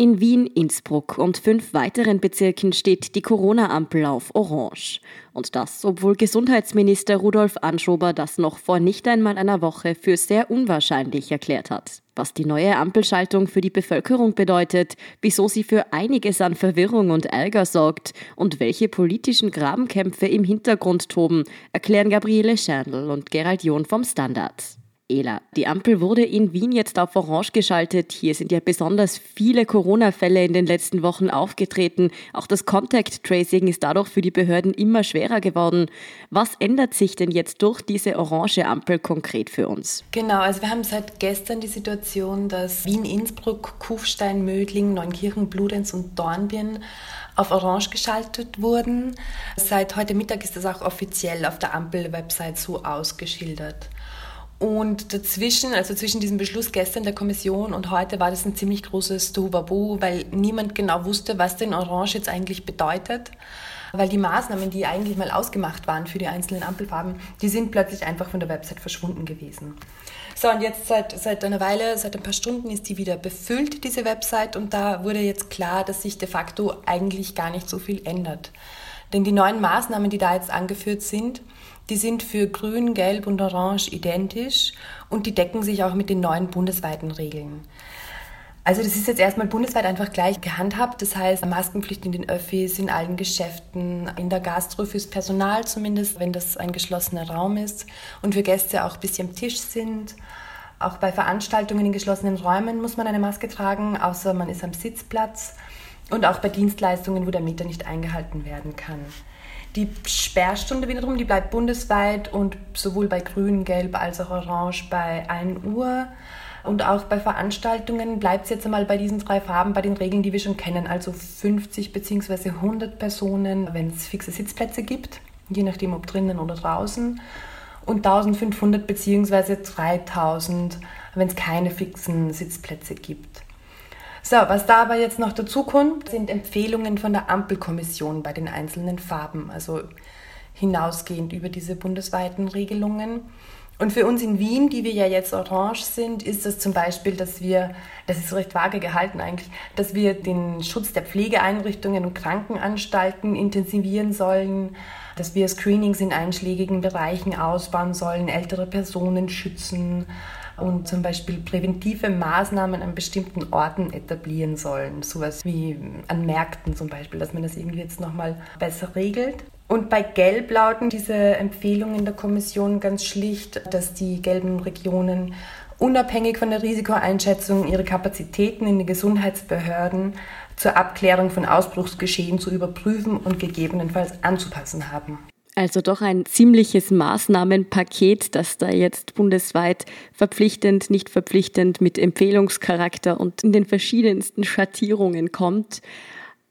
In Wien, Innsbruck und fünf weiteren Bezirken steht die Corona-Ampel auf Orange. Und das, obwohl Gesundheitsminister Rudolf Anschober das noch vor nicht einmal einer Woche für sehr unwahrscheinlich erklärt hat. Was die neue Ampelschaltung für die Bevölkerung bedeutet, wieso sie für einiges an Verwirrung und Ärger sorgt und welche politischen Grabenkämpfe im Hintergrund toben, erklären Gabriele Scherndl und Gerald John vom Standard. Ela. Die Ampel wurde in Wien jetzt auf Orange geschaltet. Hier sind ja besonders viele Corona-Fälle in den letzten Wochen aufgetreten. Auch das Contact Tracing ist dadurch für die Behörden immer schwerer geworden. Was ändert sich denn jetzt durch diese orange Ampel konkret für uns? Genau, also wir haben seit gestern die Situation, dass Wien, Innsbruck, Kufstein, Mödling, Neunkirchen, Bludenz und Dornbirn auf Orange geschaltet wurden. Seit heute Mittag ist das auch offiziell auf der Ampel-Website so ausgeschildert. Und dazwischen, also zwischen diesem Beschluss gestern der Kommission und heute, war das ein ziemlich großes Tohuwabohu, weil niemand genau wusste, was denn Orange jetzt eigentlich bedeutet. Weil die Maßnahmen, die eigentlich mal ausgemacht waren für die einzelnen Ampelfarben, die sind plötzlich einfach von der Website verschwunden gewesen. So, und jetzt seit, seit einer Weile, seit ein paar Stunden ist die wieder befüllt, diese Website, und da wurde jetzt klar, dass sich de facto eigentlich gar nicht so viel ändert. Denn die neuen Maßnahmen, die da jetzt angeführt sind, die sind für Grün, Gelb und Orange identisch und die decken sich auch mit den neuen bundesweiten Regeln. Also das ist jetzt erstmal bundesweit einfach gleich gehandhabt. Das heißt, Maskenpflicht in den Öffis, in allen Geschäften, in der Gastro fürs Personal zumindest, wenn das ein geschlossener Raum ist und für Gäste auch bis am Tisch sind. Auch bei Veranstaltungen in geschlossenen Räumen muss man eine Maske tragen, außer man ist am Sitzplatz. Und auch bei Dienstleistungen, wo der Meter nicht eingehalten werden kann. Die Sperrstunde wiederum, die bleibt bundesweit und sowohl bei Grün, Gelb als auch Orange bei 1 Uhr. Und auch bei Veranstaltungen bleibt es jetzt einmal bei diesen drei Farben, bei den Regeln, die wir schon kennen. Also 50 bzw. 100 Personen, wenn es fixe Sitzplätze gibt, je nachdem ob drinnen oder draußen. Und 1500 bzw. 3000, wenn es keine fixen Sitzplätze gibt. So, was da aber jetzt noch dazu kommt, sind Empfehlungen von der Ampelkommission bei den einzelnen Farben, also hinausgehend über diese bundesweiten Regelungen. Und für uns in Wien, die wir ja jetzt orange sind, ist das zum Beispiel, dass wir, das ist recht vage gehalten eigentlich, dass wir den Schutz der Pflegeeinrichtungen und Krankenanstalten intensivieren sollen, dass wir Screenings in einschlägigen Bereichen ausbauen sollen, ältere Personen schützen, und zum Beispiel präventive Maßnahmen an bestimmten Orten etablieren sollen. Sowas wie an Märkten zum Beispiel, dass man das irgendwie jetzt nochmal besser regelt. Und bei Gelb lauten diese Empfehlungen der Kommission ganz schlicht, dass die gelben Regionen unabhängig von der Risikoeinschätzung ihre Kapazitäten in den Gesundheitsbehörden zur Abklärung von Ausbruchsgeschehen zu überprüfen und gegebenenfalls anzupassen haben. Also doch ein ziemliches Maßnahmenpaket, das da jetzt bundesweit verpflichtend, nicht verpflichtend mit Empfehlungscharakter und in den verschiedensten Schattierungen kommt.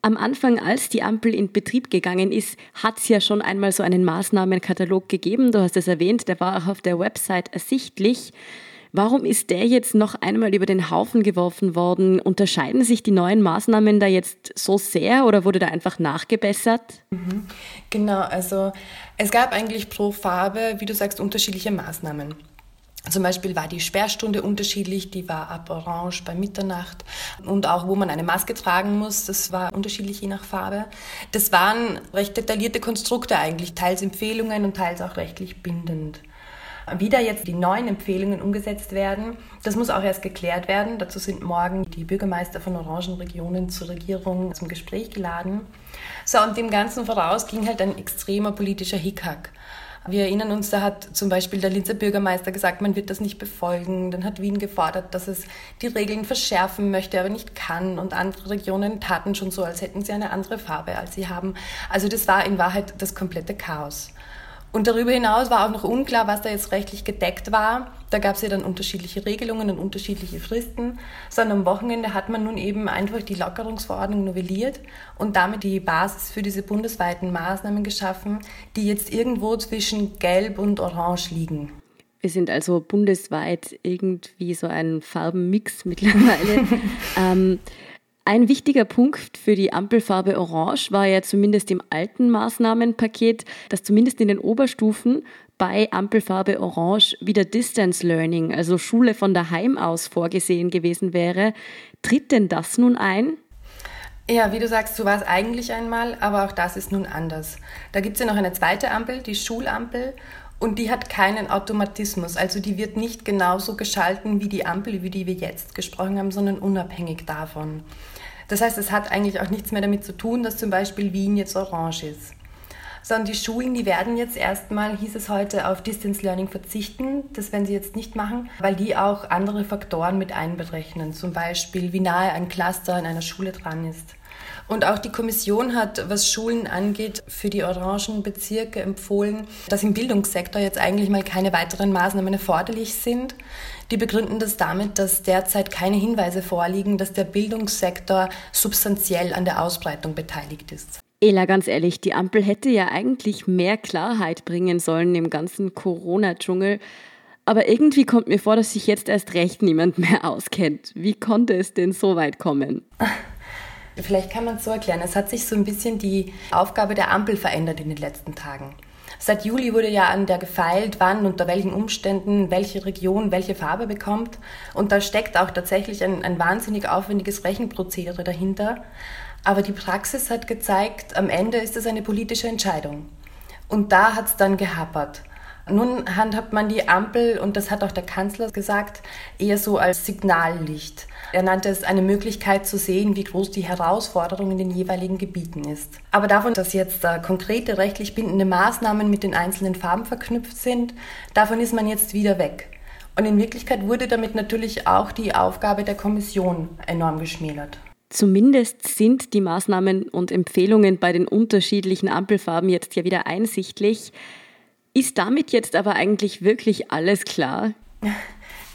Am Anfang, als die Ampel in Betrieb gegangen ist, hat es ja schon einmal so einen Maßnahmenkatalog gegeben. Du hast es erwähnt, der war auch auf der Website ersichtlich. Warum ist der jetzt noch einmal über den Haufen geworfen worden? Unterscheiden sich die neuen Maßnahmen da jetzt so sehr oder wurde da einfach nachgebessert? Mhm. Genau, also es gab eigentlich pro Farbe, wie du sagst, unterschiedliche Maßnahmen. Zum Beispiel war die Sperrstunde unterschiedlich, die war ab Orange bei Mitternacht und auch wo man eine Maske tragen muss, das war unterschiedlich je nach Farbe. Das waren recht detaillierte Konstrukte eigentlich, teils Empfehlungen und teils auch rechtlich bindend. Wie da jetzt die neuen Empfehlungen umgesetzt werden, das muss auch erst geklärt werden. Dazu sind morgen die Bürgermeister von Orangenregionen zur Regierung zum Gespräch geladen. So, und dem Ganzen voraus ging halt ein extremer politischer Hickhack. Wir erinnern uns, da hat zum Beispiel der Linzer Bürgermeister gesagt, man wird das nicht befolgen. Dann hat Wien gefordert, dass es die Regeln verschärfen möchte, aber nicht kann. Und andere Regionen taten schon so, als hätten sie eine andere Farbe, als sie haben. Also das war in Wahrheit das komplette Chaos. Und darüber hinaus war auch noch unklar, was da jetzt rechtlich gedeckt war. Da gab es ja dann unterschiedliche Regelungen und unterschiedliche Fristen. Sondern am Wochenende hat man nun eben einfach die Lockerungsverordnung novelliert und damit die Basis für diese bundesweiten Maßnahmen geschaffen, die jetzt irgendwo zwischen Gelb und Orange liegen. Wir sind also bundesweit irgendwie so ein Farbenmix mittlerweile. ähm, ein wichtiger Punkt für die Ampelfarbe Orange war ja zumindest im alten Maßnahmenpaket, dass zumindest in den Oberstufen bei Ampelfarbe Orange wieder Distance Learning, also Schule von daheim aus vorgesehen gewesen wäre. Tritt denn das nun ein? Ja, wie du sagst, so war es eigentlich einmal, aber auch das ist nun anders. Da gibt es ja noch eine zweite Ampel, die Schulampel, und die hat keinen Automatismus. Also die wird nicht genauso geschalten wie die Ampel, über die wir jetzt gesprochen haben, sondern unabhängig davon. Das heißt, es hat eigentlich auch nichts mehr damit zu tun, dass zum Beispiel Wien jetzt orange ist. Sondern die Schulen, die werden jetzt erstmal, hieß es heute, auf Distance Learning verzichten. Das werden sie jetzt nicht machen, weil die auch andere Faktoren mit einberechnen. Zum Beispiel, wie nahe ein Cluster in einer Schule dran ist. Und auch die Kommission hat, was Schulen angeht, für die orangen Bezirke empfohlen, dass im Bildungssektor jetzt eigentlich mal keine weiteren Maßnahmen erforderlich sind. Die begründen das damit, dass derzeit keine Hinweise vorliegen, dass der Bildungssektor substanziell an der Ausbreitung beteiligt ist. Ela, ganz ehrlich, die Ampel hätte ja eigentlich mehr Klarheit bringen sollen im ganzen Corona-Dschungel. Aber irgendwie kommt mir vor, dass sich jetzt erst recht niemand mehr auskennt. Wie konnte es denn so weit kommen? Vielleicht kann man es so erklären. Es hat sich so ein bisschen die Aufgabe der Ampel verändert in den letzten Tagen. Seit Juli wurde ja an der gefeilt, wann, unter welchen Umständen, welche Region welche Farbe bekommt. Und da steckt auch tatsächlich ein, ein wahnsinnig aufwendiges Rechenprozedere dahinter. Aber die Praxis hat gezeigt, am Ende ist es eine politische Entscheidung. Und da hat es dann gehappert. Nun handhabt man die Ampel, und das hat auch der Kanzler gesagt, eher so als Signallicht. Er nannte es eine Möglichkeit zu sehen, wie groß die Herausforderung in den jeweiligen Gebieten ist. Aber davon, dass jetzt konkrete rechtlich bindende Maßnahmen mit den einzelnen Farben verknüpft sind, davon ist man jetzt wieder weg. Und in Wirklichkeit wurde damit natürlich auch die Aufgabe der Kommission enorm geschmälert. Zumindest sind die Maßnahmen und Empfehlungen bei den unterschiedlichen Ampelfarben jetzt ja wieder einsichtlich. Ist damit jetzt aber eigentlich wirklich alles klar?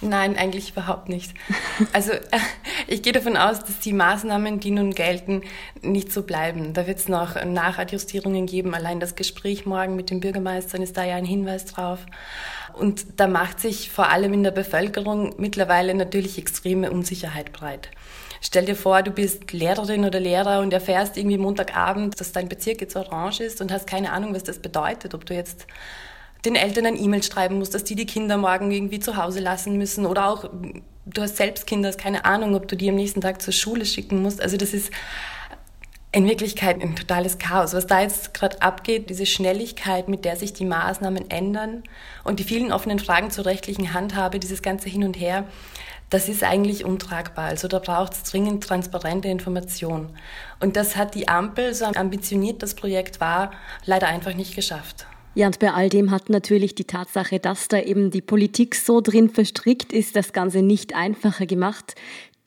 Nein, eigentlich überhaupt nicht. Also ich gehe davon aus, dass die Maßnahmen, die nun gelten, nicht so bleiben. Da wird es noch Nachadjustierungen geben. Allein das Gespräch morgen mit den Bürgermeistern ist da ja ein Hinweis drauf. Und da macht sich vor allem in der Bevölkerung mittlerweile natürlich extreme Unsicherheit breit. Stell dir vor, du bist Lehrerin oder Lehrer und erfährst irgendwie Montagabend, dass dein Bezirk jetzt orange ist und hast keine Ahnung, was das bedeutet, ob du jetzt den Eltern ein E-Mail schreiben musst, dass die die Kinder morgen irgendwie zu Hause lassen müssen oder auch du hast selbst Kinder, hast keine Ahnung, ob du die am nächsten Tag zur Schule schicken musst. Also das ist in Wirklichkeit ein totales Chaos. Was da jetzt gerade abgeht, diese Schnelligkeit, mit der sich die Maßnahmen ändern und die vielen offenen Fragen zur rechtlichen Handhabe, dieses ganze Hin und Her, das ist eigentlich untragbar. Also da braucht es dringend transparente Information. Und das hat die Ampel, so ambitioniert das Projekt war, leider einfach nicht geschafft. Ja, und bei all dem hat natürlich die Tatsache, dass da eben die Politik so drin verstrickt ist, das Ganze nicht einfacher gemacht.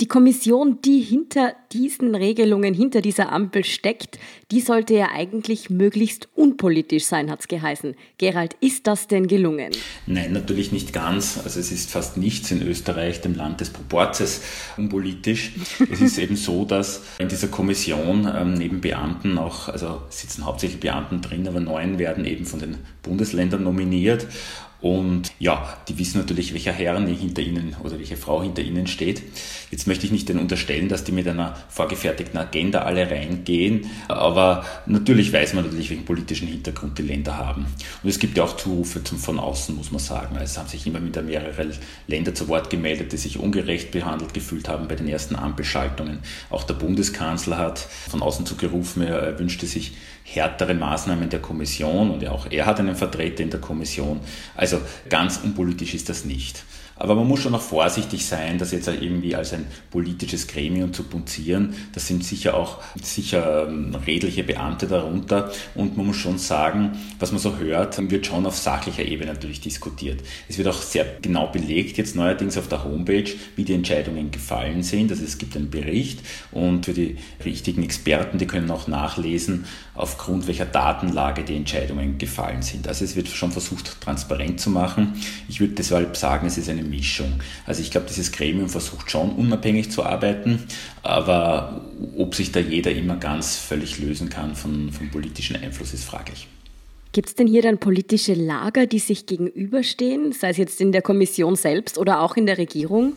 Die Kommission, die hinter diesen Regelungen, hinter dieser Ampel steckt, die sollte ja eigentlich möglichst unpolitisch sein, hat es geheißen. Gerald, ist das denn gelungen? Nein, natürlich nicht ganz. Also es ist fast nichts in Österreich, dem Land des Proportes, unpolitisch. es ist eben so, dass in dieser Kommission ähm, neben Beamten auch, also sitzen hauptsächlich Beamten drin, aber neun werden eben von den Bundesländern nominiert. Und ja, die wissen natürlich, welcher Herr hinter ihnen oder welche Frau hinter ihnen steht. Jetzt möchte ich nicht denen unterstellen, dass die mit einer vorgefertigten Agenda alle reingehen, aber natürlich weiß man natürlich, welchen politischen Hintergrund die Länder haben. Und es gibt ja auch Zurufe zum, von außen, muss man sagen. Also es haben sich immer wieder mehrere Länder zu Wort gemeldet, die sich ungerecht behandelt gefühlt haben bei den ersten Ampelschaltungen. Auch der Bundeskanzler hat von außen zugerufen, er wünschte sich härtere Maßnahmen der Kommission und auch er hat einen Vertreter in der Kommission. Also ganz unpolitisch ist das nicht. Aber man muss schon noch vorsichtig sein, das jetzt irgendwie als ein politisches Gremium zu punzieren. Das sind sicher auch sicher ähm, redliche Beamte darunter. Und man muss schon sagen, was man so hört, wird schon auf sachlicher Ebene natürlich diskutiert. Es wird auch sehr genau belegt, jetzt neuerdings auf der Homepage, wie die Entscheidungen gefallen sind. Also es gibt einen Bericht und für die richtigen Experten, die können auch nachlesen, aufgrund welcher Datenlage die Entscheidungen gefallen sind. Also es wird schon versucht, transparent zu machen. Ich würde deshalb sagen, es ist eine Mischung. Also ich glaube, dieses Gremium versucht schon unabhängig zu arbeiten, aber ob sich da jeder immer ganz völlig lösen kann von, vom politischen Einfluss, ist fraglich. Gibt es denn hier dann politische Lager, die sich gegenüberstehen, sei es jetzt in der Kommission selbst oder auch in der Regierung?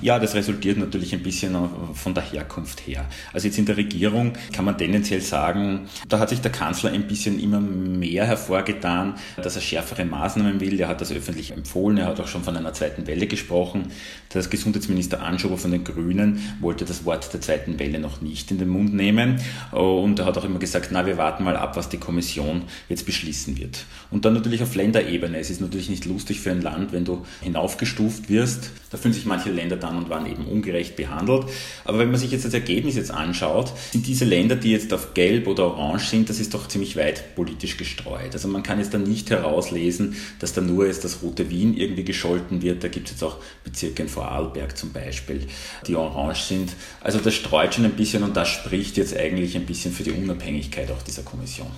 Ja, das resultiert natürlich ein bisschen von der Herkunft her. Also jetzt in der Regierung kann man tendenziell sagen, da hat sich der Kanzler ein bisschen immer mehr hervorgetan, dass er schärfere Maßnahmen will. Er hat das öffentlich empfohlen. Er hat auch schon von einer zweiten Welle gesprochen. Der Gesundheitsminister Anschober von den Grünen wollte das Wort der zweiten Welle noch nicht in den Mund nehmen. Und er hat auch immer gesagt, na, wir warten mal ab, was die Kommission jetzt beschließen wird. Und dann natürlich auf Länderebene. Es ist natürlich nicht lustig für ein Land, wenn du hinaufgestuft wirst. Da fühlen sich manche Länder dann und wann eben ungerecht behandelt. Aber wenn man sich jetzt das Ergebnis jetzt anschaut, sind diese Länder, die jetzt auf Gelb oder Orange sind, das ist doch ziemlich weit politisch gestreut. Also man kann jetzt dann nicht herauslesen, dass da nur jetzt das rote Wien irgendwie gescholten wird. Da gibt es jetzt auch Bezirke in Vorarlberg zum Beispiel, die orange sind. Also das streut schon ein bisschen und das spricht jetzt eigentlich ein bisschen für die Unabhängigkeit auch dieser Kommission.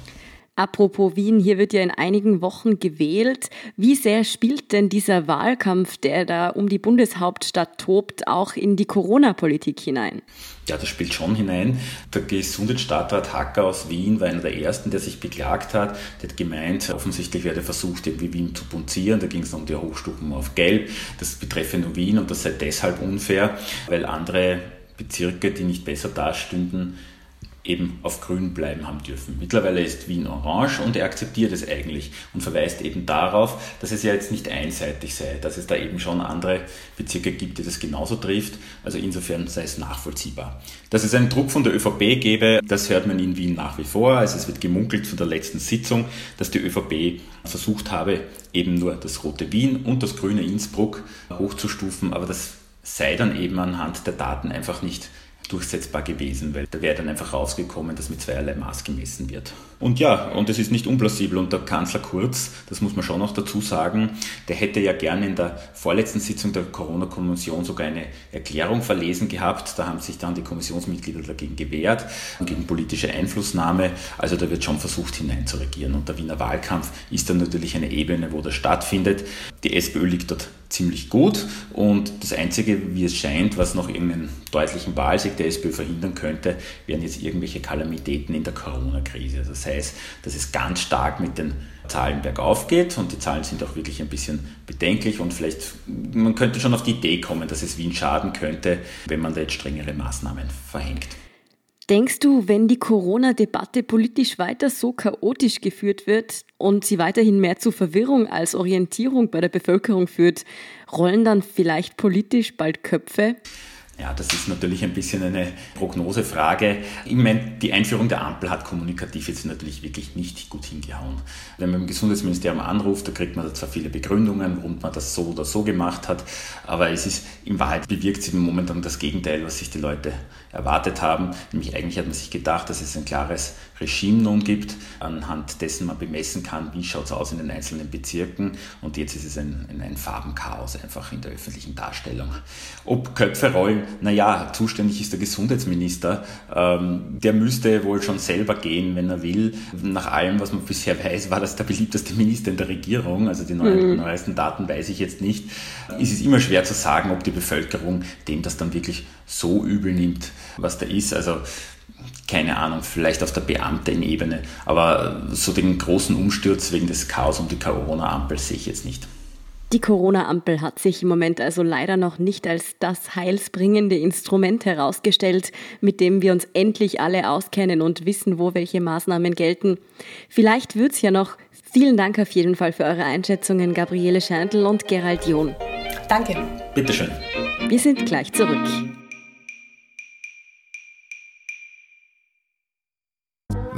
Apropos Wien, hier wird ja in einigen Wochen gewählt. Wie sehr spielt denn dieser Wahlkampf, der da um die Bundeshauptstadt tobt, auch in die Corona-Politik hinein? Ja, das spielt schon hinein. Der Gesundheitsstadtrat Hacker aus Wien war einer der ersten, der sich beklagt hat. Der hat gemeint, offensichtlich werde versucht, irgendwie Wien zu punzieren. Da ging es um die Hochstufen auf Gelb. Das betreffe nur Wien und das sei deshalb unfair, weil andere Bezirke, die nicht besser dastünden, eben auf grün bleiben haben dürfen. Mittlerweile ist Wien orange und er akzeptiert es eigentlich und verweist eben darauf, dass es ja jetzt nicht einseitig sei, dass es da eben schon andere Bezirke gibt, die das genauso trifft. Also insofern sei es nachvollziehbar. Dass es einen Druck von der ÖVP gäbe, das hört man in Wien nach wie vor. Also es wird gemunkelt zu der letzten Sitzung, dass die ÖVP versucht habe, eben nur das rote Wien und das grüne Innsbruck hochzustufen, aber das sei dann eben anhand der Daten einfach nicht durchsetzbar gewesen, weil da wäre dann einfach rausgekommen, dass mit zweierlei Maß gemessen wird. Und ja, und es ist nicht unplausibel. Und der Kanzler Kurz, das muss man schon noch dazu sagen, der hätte ja gerne in der vorletzten Sitzung der Corona-Kommission sogar eine Erklärung verlesen gehabt. Da haben sich dann die Kommissionsmitglieder dagegen gewehrt, gegen politische Einflussnahme. Also da wird schon versucht hineinzuregieren. Und der Wiener Wahlkampf ist dann natürlich eine Ebene, wo das stattfindet. Die SPÖ liegt dort ziemlich gut und das Einzige, wie es scheint, was noch irgendeinen deutlichen Wahlsieg der SPÖ verhindern könnte, wären jetzt irgendwelche Kalamitäten in der Corona-Krise. Also das heißt, dass es ganz stark mit den Zahlen bergauf geht und die Zahlen sind auch wirklich ein bisschen bedenklich und vielleicht, man könnte schon auf die Idee kommen, dass es Wien schaden könnte, wenn man da jetzt strengere Maßnahmen verhängt. Denkst du, wenn die Corona-Debatte politisch weiter so chaotisch geführt wird und sie weiterhin mehr zu Verwirrung als Orientierung bei der Bevölkerung führt, rollen dann vielleicht politisch bald Köpfe? Ja, das ist natürlich ein bisschen eine Prognosefrage. Ich meine, die Einführung der Ampel hat kommunikativ jetzt natürlich wirklich nicht gut hingehauen. Wenn man im Gesundheitsministerium anruft, da kriegt man zwar viele Begründungen, warum man das so oder so gemacht hat, aber es ist in Wahrheit bewirkt sie momentan das Gegenteil, was sich die Leute erwartet haben. Nämlich eigentlich hat man sich gedacht, dass es ein klares Regime nun gibt, anhand dessen man bemessen kann, wie schaut es aus in den einzelnen Bezirken. Und jetzt ist es ein, ein Farbenchaos einfach in der öffentlichen Darstellung. Ob Köpfe rollen, naja, zuständig ist der Gesundheitsminister. Ähm, der müsste wohl schon selber gehen, wenn er will. Nach allem, was man bisher weiß, war das der beliebteste Minister in der Regierung. Also die mhm. neuesten Daten weiß ich jetzt nicht. Es ist immer schwer zu sagen, ob die Bevölkerung dem das dann wirklich so übel nimmt, was da ist. Also keine Ahnung, vielleicht auf der Beamtenebene, aber so den großen Umsturz wegen des Chaos um die Corona-Ampel sehe ich jetzt nicht. Die Corona-Ampel hat sich im Moment also leider noch nicht als das heilsbringende Instrument herausgestellt, mit dem wir uns endlich alle auskennen und wissen, wo welche Maßnahmen gelten. Vielleicht wird's ja noch. Vielen Dank auf jeden Fall für eure Einschätzungen, Gabriele Scheindl und Gerald John. Danke. Bitteschön. Wir sind gleich zurück.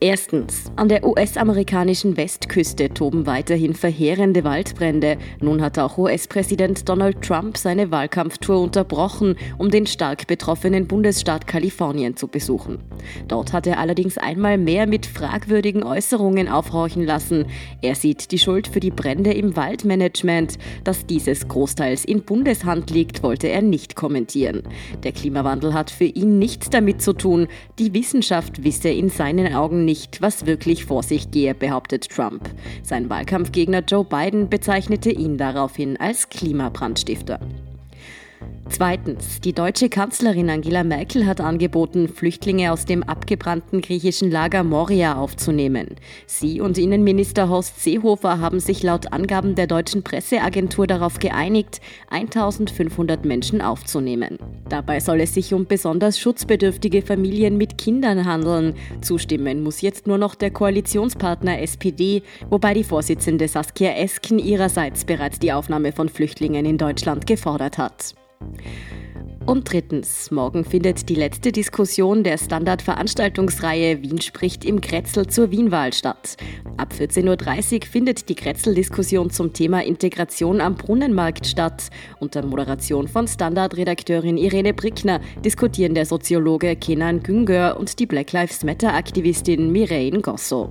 Erstens. An der US-amerikanischen Westküste toben weiterhin verheerende Waldbrände. Nun hat auch US-Präsident Donald Trump seine Wahlkampftour unterbrochen, um den stark betroffenen Bundesstaat Kalifornien zu besuchen. Dort hat er allerdings einmal mehr mit fragwürdigen Äußerungen aufhorchen lassen. Er sieht die Schuld für die Brände im Waldmanagement. Dass dieses großteils in Bundeshand liegt, wollte er nicht kommentieren. Der Klimawandel hat für ihn nichts damit zu tun. Die Wissenschaft wisse in seinen Augen nicht, was wirklich vor sich gehe, behauptet Trump. Sein Wahlkampfgegner Joe Biden bezeichnete ihn daraufhin als Klimabrandstifter. Zweitens. Die deutsche Kanzlerin Angela Merkel hat angeboten, Flüchtlinge aus dem abgebrannten griechischen Lager Moria aufzunehmen. Sie und Innenminister Horst Seehofer haben sich laut Angaben der deutschen Presseagentur darauf geeinigt, 1500 Menschen aufzunehmen. Dabei soll es sich um besonders schutzbedürftige Familien mit Kindern handeln. Zustimmen muss jetzt nur noch der Koalitionspartner SPD, wobei die Vorsitzende Saskia Esken ihrerseits bereits die Aufnahme von Flüchtlingen in Deutschland gefordert hat. Und drittens, morgen findet die letzte Diskussion der Standardveranstaltungsreihe Wien spricht im Kretzel zur Wienwahl statt. Ab 14.30 Uhr findet die Kretzel-Diskussion zum Thema Integration am Brunnenmarkt statt. Unter Moderation von Standardredakteurin Irene Brickner diskutieren der Soziologe Kenan Güngör und die Black Lives Matter-Aktivistin Mireille Gosso.